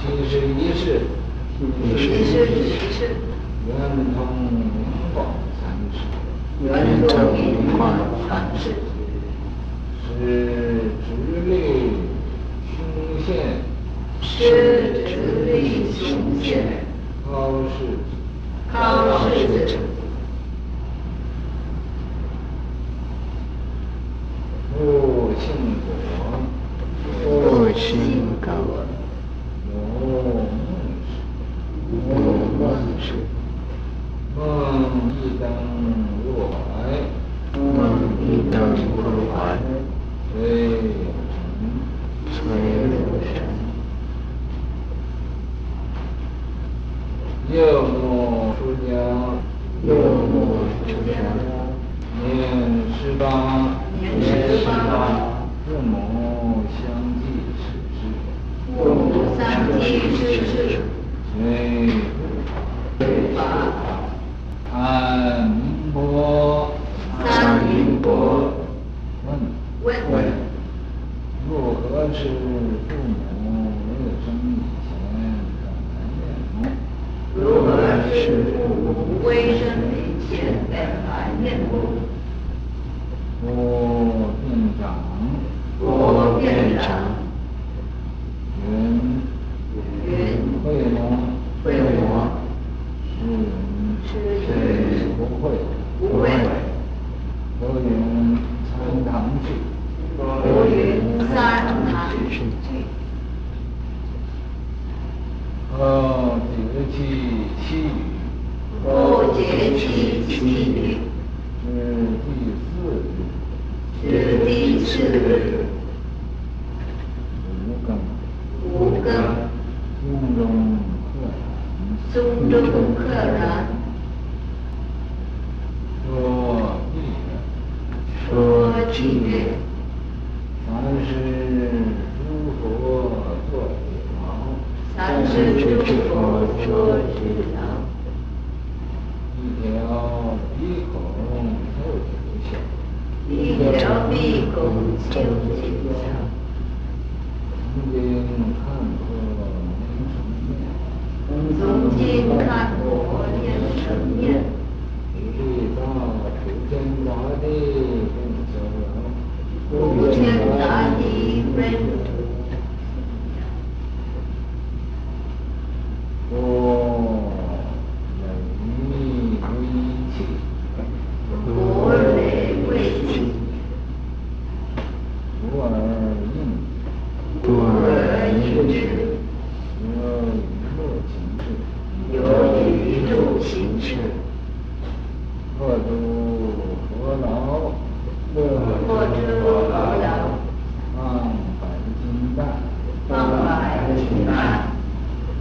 七十一世，七十一世，圆通明广三世，圆通明广三世，是直立胸腺，是直立胸腺，高士，高士子。复姓果，复姓果，有梦氏，梦一灯入怀，梦一灯入怀，随流尘，右目出家，右目出家，年十八。年十八，父母相继逝世，父母相继逝世，随三明波，三明波，问问，如何是父母未生以前本来面目？如何是父母未生以前本来面目？我店长，我店长，云云会吗？会吗？是是是不会，不会。多云参堂去，多云参堂去。后节期七雨，后节期七雨，是第四日，是第四日，五更，五更，宫中客人，宫中客人，说祭月，说祭月，三世诸佛作礼郎，三世诸佛作礼郎，一条鼻孔透九窍，一条鼻孔透九窍。曾经看过年成面，曾经看过年成面，地大普天大地更逍遥，普天大地更。我累为气，我累为气，无耳应，无耳应知，有雨露情事，有雨露情事，破诸何劳，破诸何劳，放百金担，放百金担，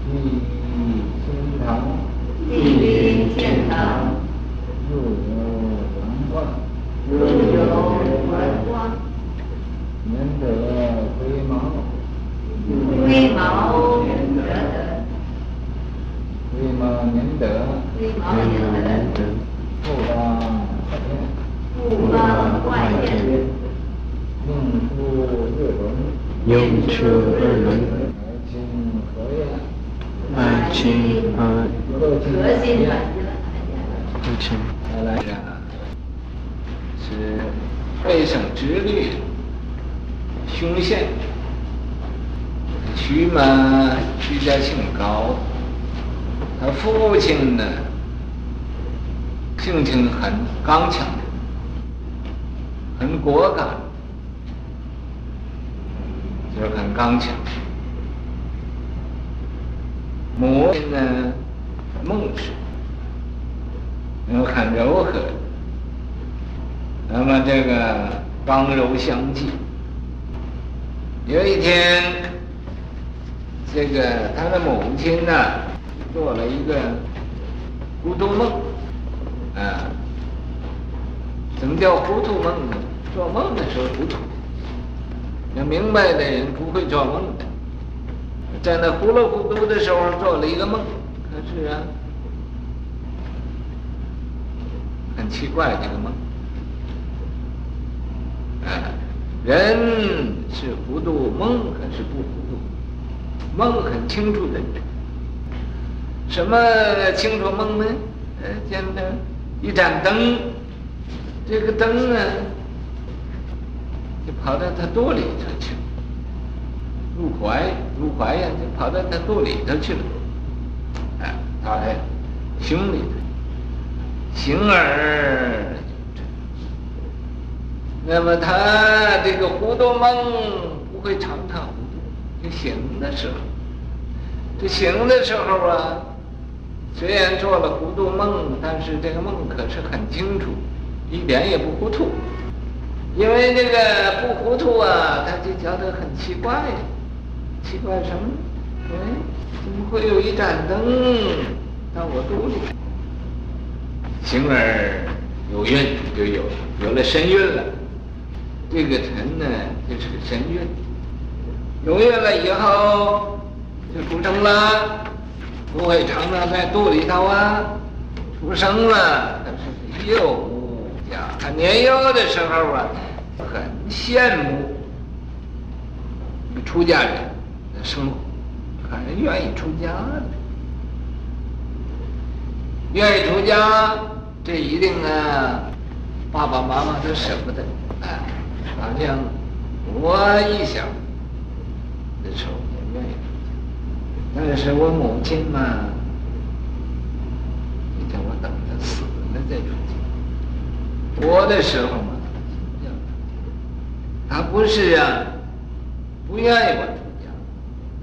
地天堂，地天堂，入有荣光，入有荣光，免得龟毛，龟毛免得，龟毛免得，龟毛免得，后当坏天，后当坏天，应出二轮，应出二轮，爱亲和爱亲和和心，和亲，再来讲，是背省直立胸腺，徐嘛，徐家姓高，他父亲呢，性情很刚强，很果敢，就很刚强。母亲呢，孟氏，又很柔和，那么这个刚柔相济。有一天，这个他的母亲呢，做了一个糊涂梦，啊，什么叫糊涂梦呢？做梦的时候糊涂，要明白的人不会做梦的。在那糊里糊涂的时候做了一个梦，可是啊，很奇怪这个梦。啊，人是糊涂，梦可是不糊涂。梦很清楚的人。什么清楚梦呢？呃，见着一盏灯，这个灯呢，就跑到他肚里头去了，入怀入怀呀，就跑到他肚里头去了，啊，他在胸里头。形而那么他这个糊涂梦不会常常糊涂，就醒的时候，这醒的时候啊，虽然做了糊涂梦，但是这个梦可是很清楚，一点也不糊涂。因为这个不糊涂啊，他就觉得很奇怪，奇怪什么？哎，怎么会有一盏灯到我肚里？形而有孕，就有有了身孕了。这个尘呢，就是个身孕。有孕了以后，就出生了，不会常常在肚里头啊。出生了，但是幼呀，他年幼的时候啊，很羡慕出家人的生活，很愿意出家的。愿意出家，这一定啊，爸爸妈妈都舍不得。啊，好像我一想的时候也愿意，是我母亲嘛，就叫我等他死了再出家。活的时候嘛，他不是啊，不愿意我出家，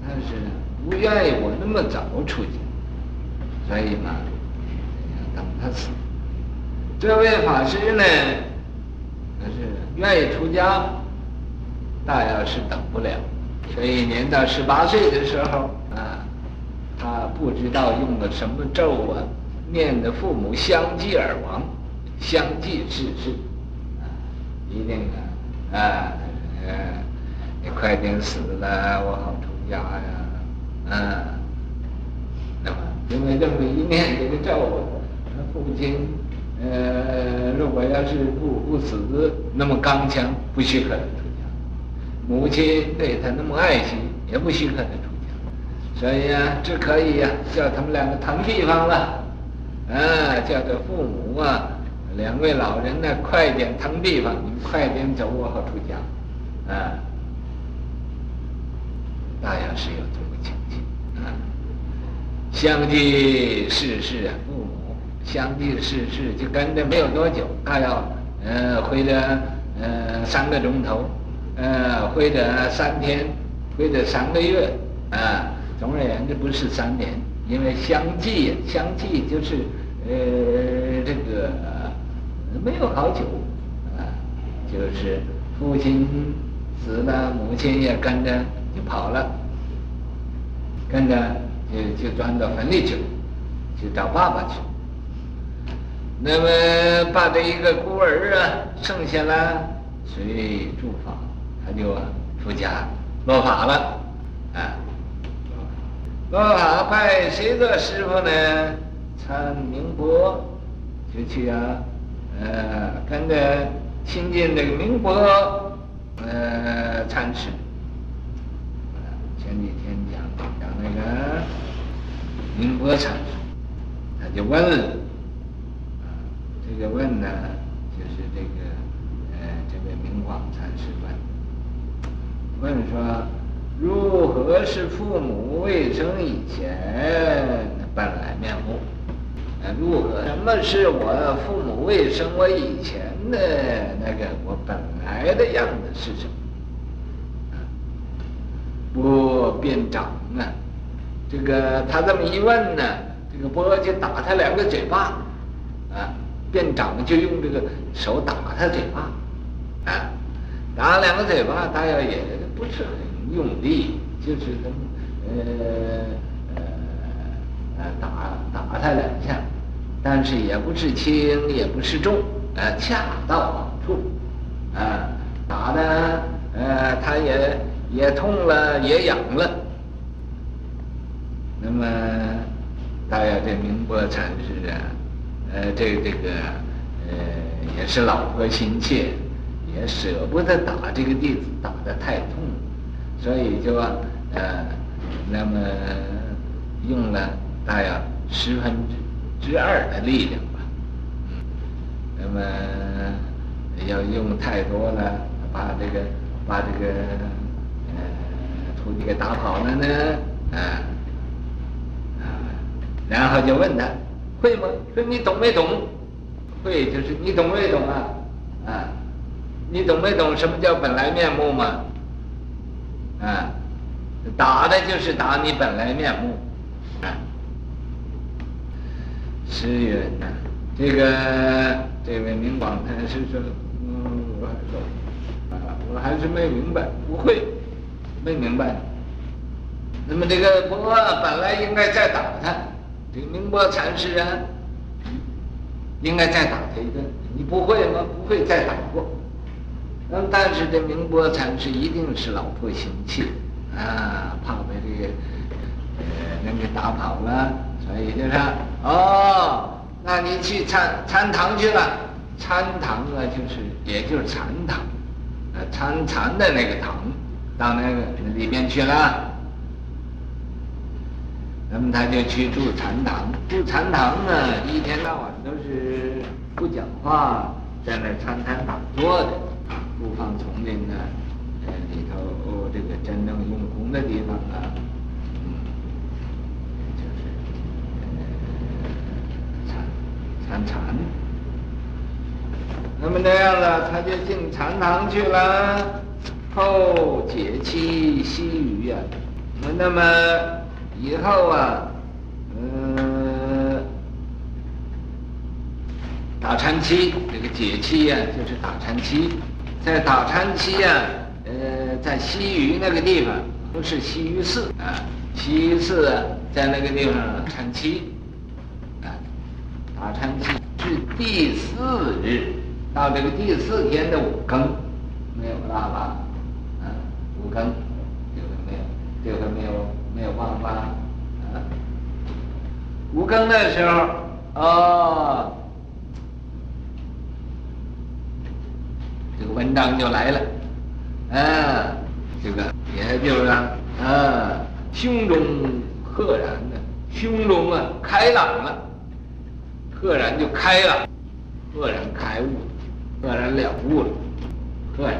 但是不愿意我那么早出家，所以嘛。等他死，这位法师呢，可是愿意出家，大要是等不了，所以年到十八岁的时候不知道用了什么咒啊，念的父母相继而亡，相继逝世，啊，一定啊，啊，呃，你快点死了，我好出家呀，啊，那么因为这么一念这个咒啊。父亲，呃，如果要是不不死，那么刚强，不许可能出家；母亲对他那么爱惜，也不许可能出家。所以啊，只可以呀、叫他们两个腾地方了，啊，叫做父母啊，两位老人呢，快点腾地方，你们快点走，我好出家，啊，大约是有这么情形啊，相继逝世啊。父母相继逝世，就跟着没有多久，他要呃或者呃三个钟头，呃或者三天，或者三个月，啊，总而言之不是三年，因为相继相继就是呃这个没有好久，啊，就是父亲死了，母亲也跟着就跑了，跟着就就钻到坟里去，去找爸爸去。那么把这一个孤儿啊剩下了，随住法，他就出家落法了，啊，落法拜谁做师傅呢？参明婆就去啊，呃，跟着亲近这个明婆，呃，参师。前几天讲讲那个明婆参师，他就问了。这个问呢，就是这个，呃，这位明广禅师问，问说，如何是父母未生以前本来面目？呃，如何？什么是我父母未生我以前的那个我本来的样子是什么？波便长啊，这个他这么一问呢，这个波就打他两个嘴巴，啊。便长就用这个手打他嘴巴，啊，打两个嘴巴，大约也不是很用力，就是这么呃呃呃打打他两下，但是也不是轻，也不是重，呃，恰到好处，啊，打的呃他也也痛了，也痒了，那么大家这明波禅师啊。呃，这个这个，呃，也是老婆心切，也舍不得打这个弟子，打得太痛，所以就呃，那么用了大约十分之二的力量吧，那么要用太多了，把这个把这个呃徒弟给打跑了呢，啊啊，然后就问他会吗？说你懂没懂？会就是你懂没懂啊？啊，你懂没懂什么叫本来面目吗？啊，打的就是打你本来面目，啊，是云呐，这个这位明广禅师说，嗯，我还说，啊，我还是没明白，不会，没明白。那么这个波本来应该再打他，这个明波禅师啊，应该再打他一顿，你不会吗？不会再打过。那么，但是这明波禅师一定是老婆心切啊，怕被这个呃人给打跑了，所以就说哦，那你去参参堂去了，参堂啊，就是也就是禅堂，呃，参禅的那个堂，到那个里面去了。那么他就去住禅堂，住禅堂呢，一天到晚都是不讲话，在那参禅打坐的。不放丛林呢，里头、哦、这个真正用功的地方啊，嗯，就是参参禅。那么这样了，他就进禅堂去了，后解期西隅啊。那么以后啊，嗯，打禅期，这个解期呀，就是打禅期。在打禅期呀，呃，在西隅那个地方，不是西隅寺啊，西隅寺啊，在那个地方禅期，啊，打禅期至第四日，到这个第四天的五更，没有了吧？啊，五更，这个没有，这个没有，没有忘吧？啊，五更的时候，哦。这文章就来了，啊，这个也就是啊，胸中赫然的，胸中啊开朗了，赫然就开了，赫然开悟，赫然了悟了，赫然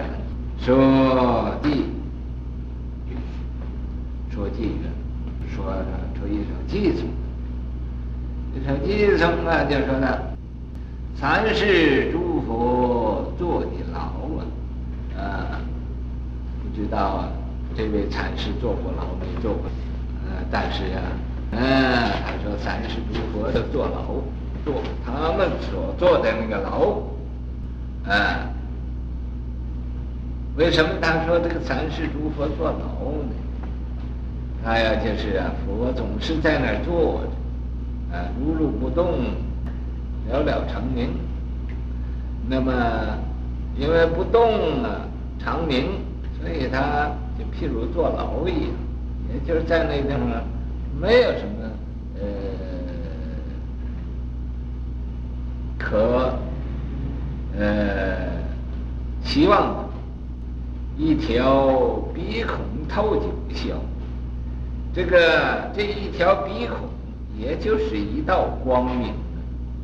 说地，说偈语，说出一首偈颂，一首偈颂啊，就说呢，三世诸佛坐地牢。啊，不知道啊，这位禅师坐过牢没坐过？呃，但是啊，嗯，他说三世诸佛都坐牢，坐他们所坐的那个牢，啊，为什么他说这个三世诸佛坐牢呢？他呀，就是啊，佛总是在那儿坐着，啊，如如不动，了了成名，那么。因为不动啊，长明，所以他就譬如坐牢一样，也就是在那地方没有什么呃可呃希望的，一条鼻孔透九霄，这个这一条鼻孔，也就是一道光明，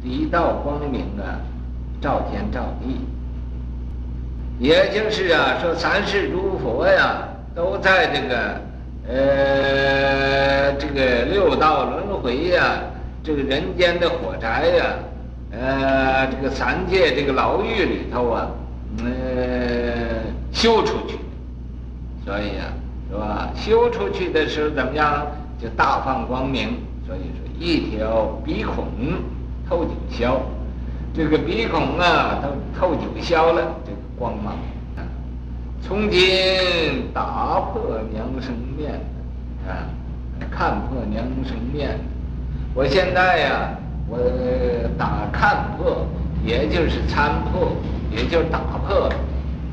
一道光明啊，照天照地。也就是啊，说三世诸佛呀，都在这个呃这个六道轮回呀，这个人间的火宅呀，呃这个三界这个牢狱里头啊，呃修出去，所以啊，是吧？修出去的时候怎么样？就大放光明。所以说，一条鼻孔透九霄，这个鼻孔啊，都透九霄了。光芒啊！从今打破娘生面啊，看破娘生面。我现在呀，我打看破，也就是参破，也就是打破，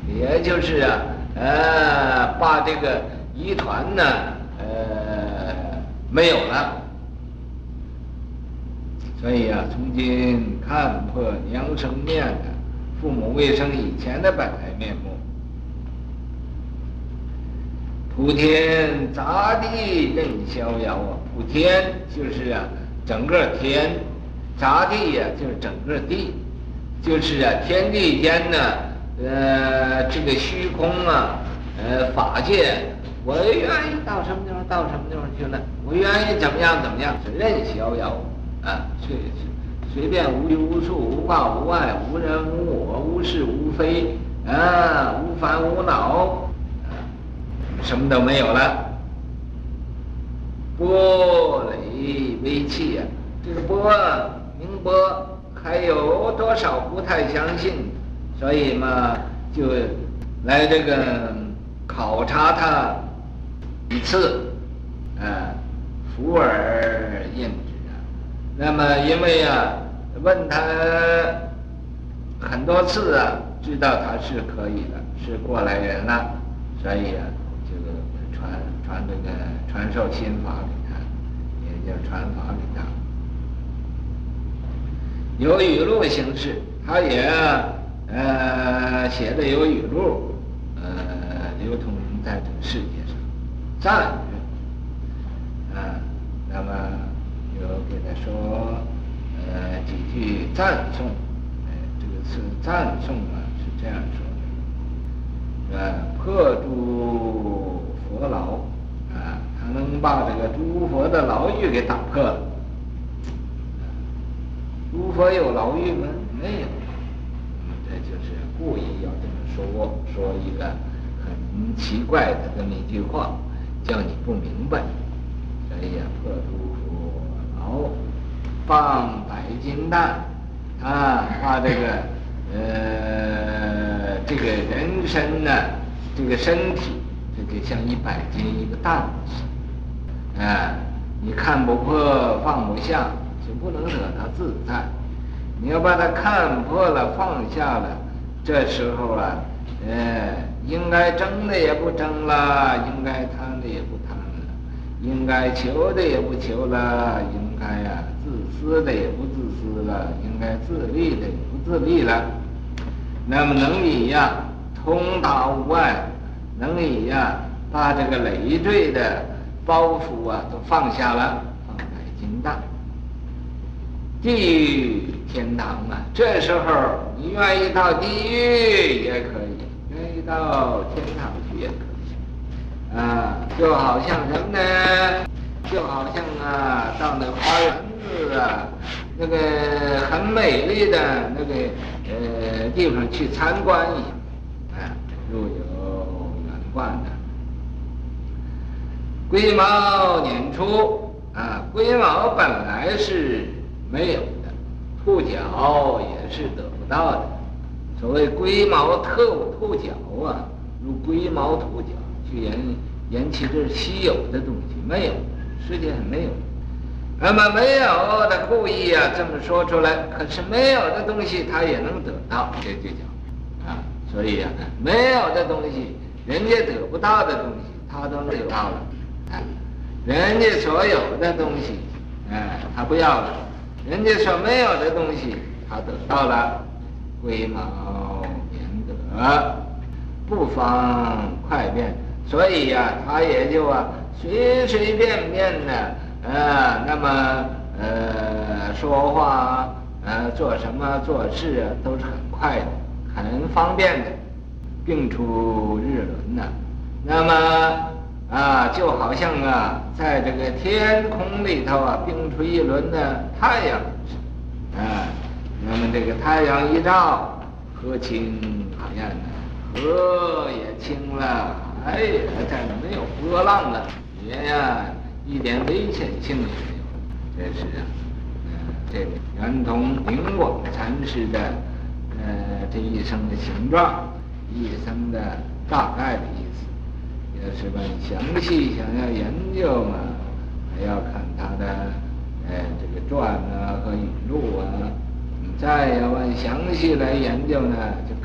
也就是啊，呃，把这个疑团呢，呃，没有了。所以啊，从今看破娘生面。父母未生以前的本来面目，普天杂地任逍遥啊！普天就是啊，整个天；杂地呀、就是整个地，就是啊，天地间呢，呃，这个虚空啊，呃，法界，我愿意到什么地方到什么地方去了，我愿意怎么样怎么样，任逍遥啊，随随便无拘无束，无挂无碍，无人无我，无是无非。啊，无烦无恼，什么都没有了。波雷微气啊，这个波明波还有多少不太相信？所以嘛，就来这个考察他一次，啊，福尔应之啊。那么因为啊，问他很多次啊。知道他是可以的，是过来人了，所以啊，就传传这个传授心法给他，也就传法给他。有语录形式，他也呃写的有语录，呃流通在这个世界上，赞，啊，那么有给他说去赞颂，哎，这个是赞颂啊。是这样说的，呃，破诸佛牢，啊，他能把这个诸佛的牢狱给打破了。诸佛有牢狱吗？没有。那么这就是故意要这么说，说一个很奇怪的这么一句话，叫你不明白。所以呀，破诸佛牢，放百金蛋，啊，把这个，呃。这个人身呢，这个身体，这就像一百斤一个蛋，啊，你看不破放不下，就不能惹他自在。你要把它看破了放下了，这时候啊，呃，应该争的也不争了，应该贪的也不贪了，应该求的也不求了，应该呀自私的也不自私了，应该自利的也不自利了。那么能以呀通达无碍，能以呀把这个累赘的包袱啊都放下了，放在金担。地狱天堂啊，这时候你愿意到地狱也可以，愿意到天堂去也可以。啊，就好像什么呢？就好像啊，到那花园子啊，那个很美丽的那个。呃，地方去参观一下，啊，如有缘观的。癸卯年初，啊，癸卯本来是没有的，兔角也是得不到的。所谓龟毛特兔角啊，如龟毛兔角，就言言其这是稀有的东西，没有，世界上没有。那么没有的故意啊，这么说出来，可是没有的东西他也能得到，这就叫啊。所以啊，没有的东西，人家得不到的东西，他都得到了。啊，人家所有的东西，哎，他不要了；人家所没有的东西，他得到了。癸卯年得，不妨快便，所以呀、他也就啊，随随便便的。呃，那么呃，说话呃，做什么做事啊，都是很快的，很方便的，并出日轮呐。那么啊，就好像啊，在这个天空里头啊，并出一轮的太阳啊。那么这个太阳一照，河清海晏呐，河也清了，海也在那没有波浪了，也呀。一点危险性也没有，这是啊，呃，这个圆通灵广禅师的呃这一生的形状，一生的大概的意思。要是问详细想要研究嘛，还要看他的呃这个传啊和语录啊。再要问详细来研究呢，就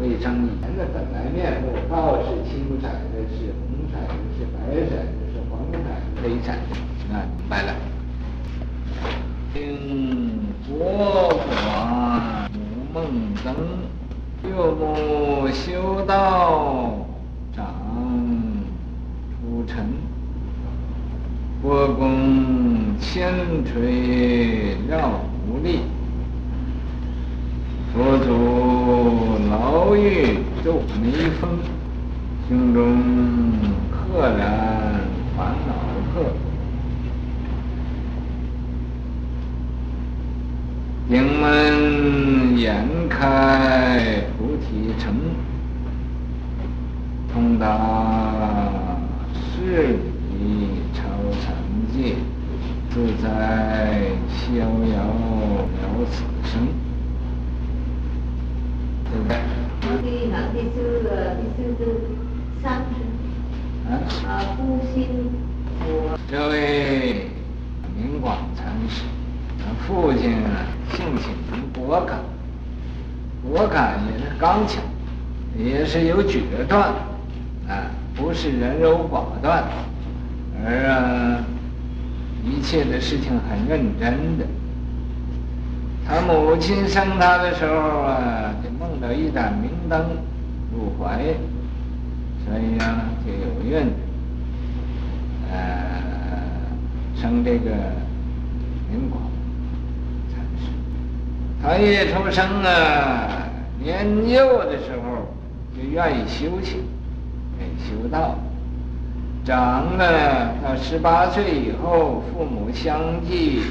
卫生人的本来面目，道是青色的，是红色的，是白色的，是黄色的，黑色的，啊，明白了。听佛法如梦灯，六目修道长出尘，佛功千锤绕无力。狱昼眉峰，胸中赫然烦恼客，迎门眼开菩提城，通达事理超禅界，自在逍遥了此生。对不对？第哪第四个第四个三啊？啊，不心我。这位明广禅师，父亲啊，性情果敢，果敢也是刚强，也是有决断，啊，不是人柔寡断，而啊，一切的事情很认真的。他母亲生他的时候啊，就梦到一盏明灯入怀，所以呢，就有孕，呃，生这个明广禅师。他一出生啊，年幼的时候就愿意修行，愿意修道。长了到十八岁以后，父母相继。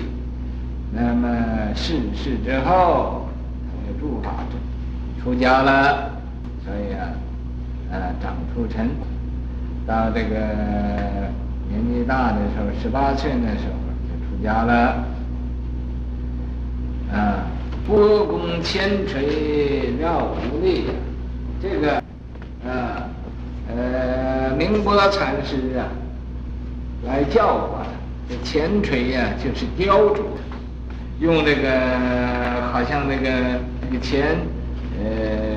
那么逝世之后，他就入法出出家了，所以啊，呃，长出尘，到这个年纪大的时候，十八岁那时候就出家了，啊，波弓千锤妙无力，这个，啊，呃，明波禅师啊，来教化他，这千锤呀，就是雕琢。用这个好像那个那个钱，呃，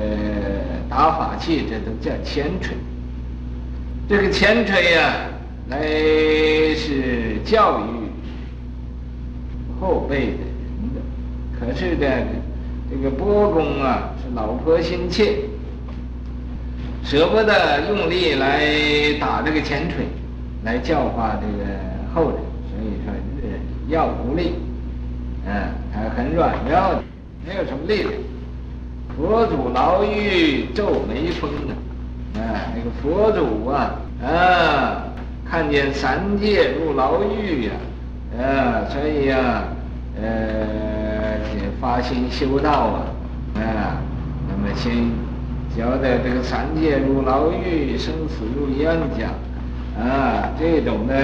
打法器，这都叫前锤。这个前锤呀，来是教育后辈的人的。可是的，这个波公啊，是老婆心切，舍不得用力来打这个前锤，来教化这个后人，所以说要无力。嗯，还很软弱，没有什么力量。佛祖牢狱昼眉峰啊，啊，那个佛祖啊，啊，看见三界入牢狱呀，啊，所以呀、啊，呃，发心修道啊，啊，那么先觉得这个三界入牢狱，生死入冤家，啊，这种的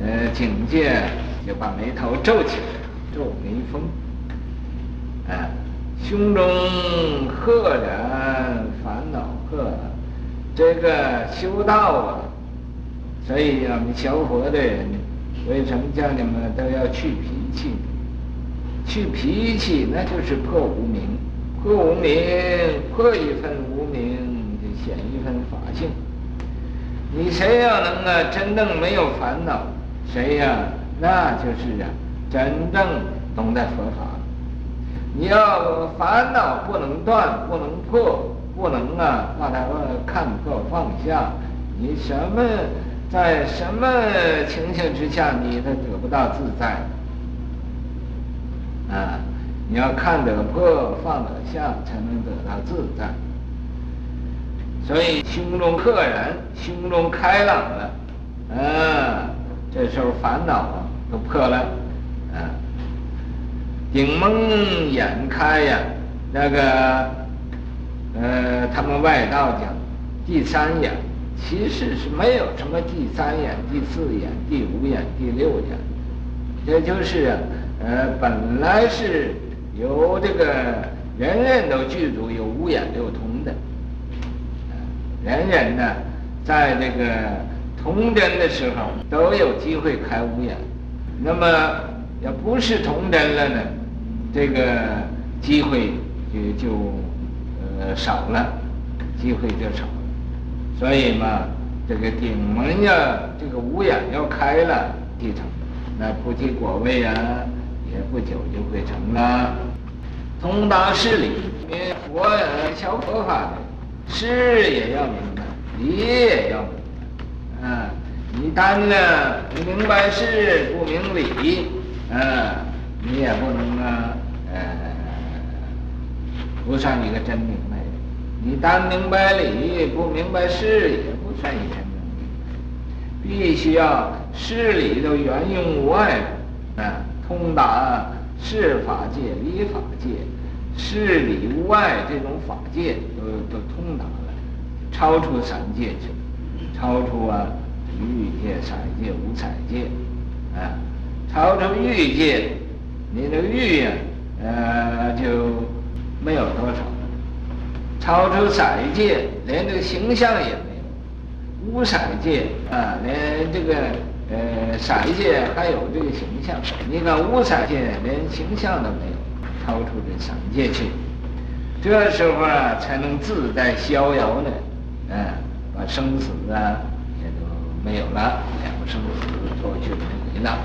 呃境界，就把眉头皱起来。皱眉峰，胸中赫然烦恼客，这个修道啊，所以我们学佛的人，为什么叫你们都要去脾气？去脾气，那就是破无明，破无明，破一份无明，就显一分法性。你谁要能啊，真正没有烦恼，谁呀、那就是啊。真正懂得佛法，你要烦恼不能断，不能破，不能啊把它看破放下。你什么在什么情形之下，你都得不到自在。啊，你要看得破，放得下，才能得到自在。所以胸中赫然，胸中开朗了，啊，这时候烦恼啊都破了。啊，顶蒙眼开呀，那个，呃，他们外道讲第三眼，其实是没有什么第三眼、第四眼、第五眼、第六眼，这就是啊，呃，本来是由这个人人都具足有五眼六通的，人人呢，在这个童真的时候都有机会开五眼，那么。要不是童真了呢，这个机会也就呃少了，机会就少了。所以嘛，这个顶门呀这个五眼要开了，提成，那菩提果位啊，也不久就会成了。通达事理，因佛学佛法的事也要明白，理也要明白。啊，你单呢明白事不明理，啊，你也不能啊，不算一个真明白人。你单明白理不明白事，也不算一个真明白。必须要事理都圆融无碍，啊，通达事法界、理法界，事理无碍这种法界都都通达了，超出三界去。超出啊，欲界、色界、无色界，啊，超出欲界，你的欲呀，呃，就没有多少。超出色界，连这个形象也没有。无色界啊，连这个呃色界还有这个形象，你看无色界连形象都没有，超出这三界去，这时候啊，才能自在逍遥呢，嗯、把生死啊也都没有了，两个生死都去没了。